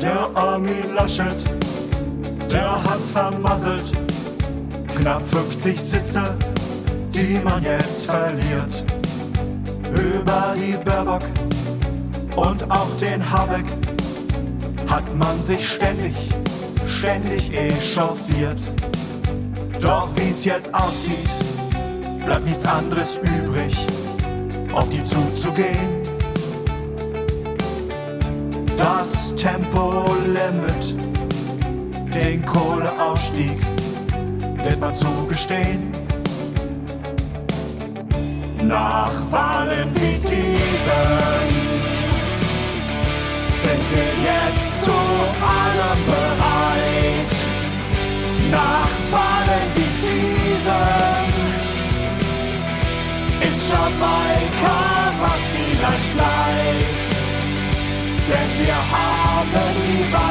Der Armin Laschet, der hat's vermasselt. Knapp 50 Sitze, die man jetzt verliert. Über die Baerbock und auch den Habeck hat man sich ständig, ständig echauffiert. Doch wie's jetzt aussieht, bleibt nichts anderes übrig, auf die zuzugehen. Das Tempolimit, den Kohleausstieg, wird man zugestehen. Nach Wahlen wie diesen sind wir jetzt zu allem bereit. Nach Wahlen wie diesen ist Jamaika, was vielleicht denn wir haben die Wahl.